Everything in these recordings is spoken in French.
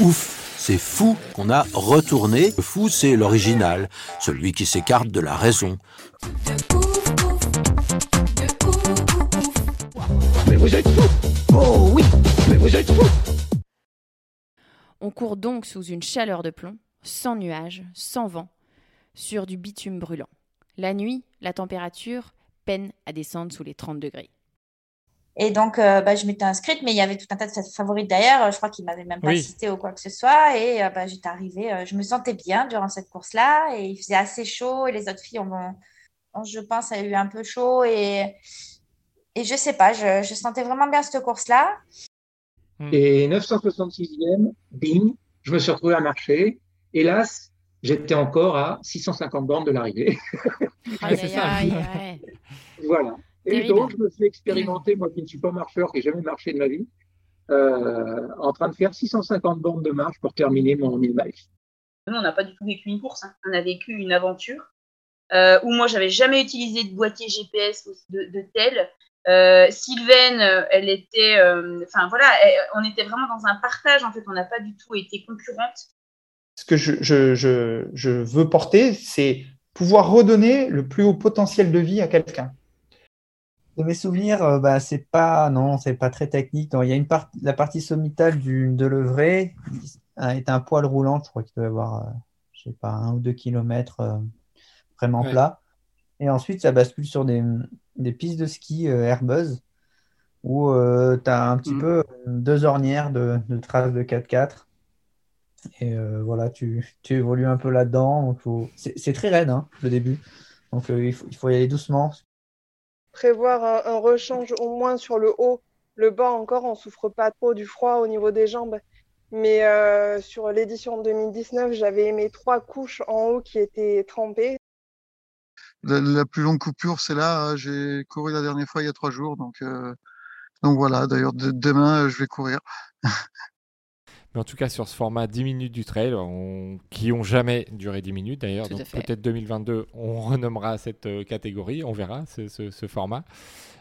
Ouf, c'est fou qu'on a retourné. Le fou, c'est l'original, celui qui s'écarte de la raison. On court donc sous une chaleur de plomb, sans nuages, sans vent, sur du bitume brûlant. La nuit, la température peine à descendre sous les 30 degrés. Et donc, euh, bah, je m'étais inscrite, mais il y avait tout un tas de favorites derrière. Je crois qu'ils ne m'avaient même pas Oui. cité ou quoi que ce soit. Et euh, bah, j'étais arrivée, euh, je me sentais bien durant cette course-là. Et il faisait assez chaud. Et les autres filles, ont, ont, je pense, a eu un peu chaud. Et, et je sais pas, je, je sentais vraiment bien cette course-là. Et 966e, bing, je me suis retrouvé à marcher. Hélas, j'étais encore à 650 bornes de l'arrivée. Ouais, c'est ça. ouais. voilà. Et donc, je me suis expérimenté, moi qui ne suis pas marcheur, qui n'ai jamais marché de ma vie, euh, en train de faire 650 bornes de marche pour terminer mon 1000 miles. Nous, on n'a pas du tout vécu une course, hein. on a vécu une aventure euh, où moi, j'avais jamais utilisé de boîtier GPS ou de, de tel. Euh, Sylvaine, elle était, euh, enfin voilà, elle- on était vraiment dans un partage. En fait, on n'a pas du tout été concurrentes. ce que je, je, je, je veux porter, c'est pouvoir redonner le plus haut potentiel de vie à quelqu'un. De mes souvenirs, euh, bah, c'est pas, non, c'est pas très technique. Donc, il y a une partie, la partie sommitale du, de l'œuvret est un poil roulant. Je crois qu'il doit y avoir, euh, je sais pas, un ou deux kilomètres euh, vraiment Ouais. plat. Et ensuite, ça bascule sur des, des pistes de ski euh, Airbus où tu as un petit Mhm. peu deux ornières de, de traces de 4x4. Et voilà, tu, tu évolues un peu là-dedans. Faut- C'est très raide, hein, le début. Donc, il faut, il faut y aller doucement. Prévoir un, rechange au moins sur le haut. Le bas encore, on souffre pas trop du froid au niveau des jambes. Mais euh, sur l'édition 2019, j'avais mes trois couches en haut qui étaient trempées. La, plus longue coupure, c'est là. hein. J'ai couru la dernière fois il y a trois jours. Donc, euh, donc voilà. D'ailleurs, de- demain, euh, je vais courir. Mais en tout cas, sur ce format 10 minutes du trail, on- qui ont jamais duré 10 minutes d'ailleurs, donc peut-être 2022, on renommera cette euh, catégorie, on verra ce, ce- ce format.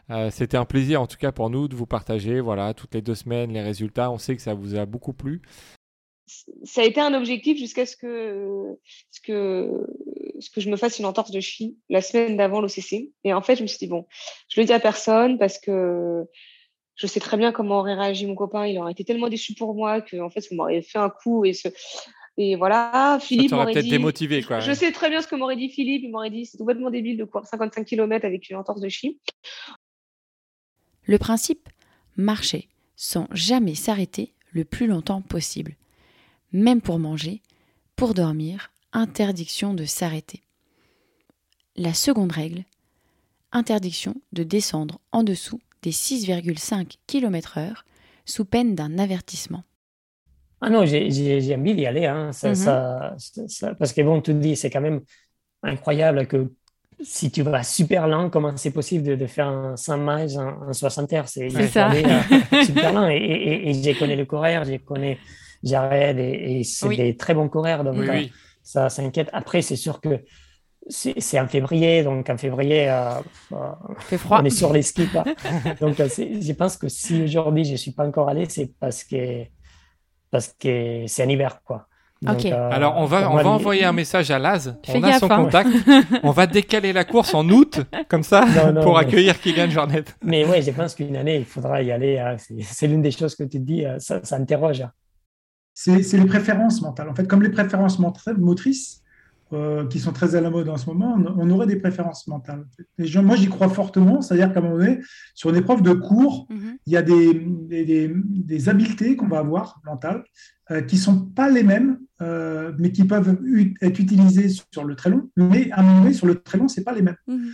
Euh, C'était un plaisir en tout cas pour nous de vous partager, voilà, toutes les deux semaines les résultats. On sait que ça vous a beaucoup plu. ça a été un objectif jusqu'à ce que, ce que, ce que je me fasse une entorse de cheville la semaine d'avant l'OCC. Et en fait, je me suis dit, bon, je le dis à personne parce que je sais très bien comment aurait réagi mon copain. Il aurait été tellement déçu pour moi que, en fait, ça m'aurait fait un coup et ce, et voilà. Ça Philippe m'aurait peut-être dit, démotivé, quoi. je sais très bien ce que m'aurait dit Philippe. Il m'aurait dit, c'est complètement débile de courir 55 km avec une entorse de cheville. Le principe marcher sans jamais s'arrêter le plus longtemps possible. Même pour manger, pour dormir, interdiction de s'arrêter. La seconde règle, interdiction de descendre en dessous des 6,5 km/h sous peine d'un avertissement. Ah non, j'ai j'ai- j'ai envie d'y aller. Hein. Ça, Mhm. ça- ça- ça- parce que bon, tu te dis, c'est quand même incroyable que si tu vas super lent, comment c'est possible de, de faire un 100 miles en, en 60 heures? C'est ça. aller, euh, super lent. Et, et, et- et je connais le coureur, je connais Jared, et, et c'est Oui. des très bons coureurs. Donc, Oui, euh, oui. ça s'inquiète. Après, c'est sûr que c'est en février, donc en février, euh, euh, Il fait froid. on est sur les skis. quoi. donc, euh, je pense que si aujourd'hui je ne suis pas encore allé, c'est parce que parce que c'est en hiver, quoi. Donc, euh, Alors, on va, on va envoyer un message à Laz. Fais on a gaffe, son hein. contact. on va décaler la course en août, comme ça, Non, non, pour mais- accueillir Kylian Jornet. Mais ouais, je pense qu'une année, il faudra y aller. hein. C'est- l'une des choses que tu te dis, ça, ça interroge. hein. C'est c'est les préférences mentales. En fait, comme les préférences motrices, euh, qui sont très à la mode en ce moment, on, on aurait des préférences mentales. Les gens, moi, j'y crois fortement, c'est-à-dire qu'à un moment donné, sur une épreuve de cours, Mhm. il y a des, des, des- des habiletés qu'on va avoir mentales euh, qui sont pas les mêmes, euh, mais qui peuvent être utilisées sur le très long. Mais à un moment donné, sur le très long, c'est pas les mêmes. Mhm.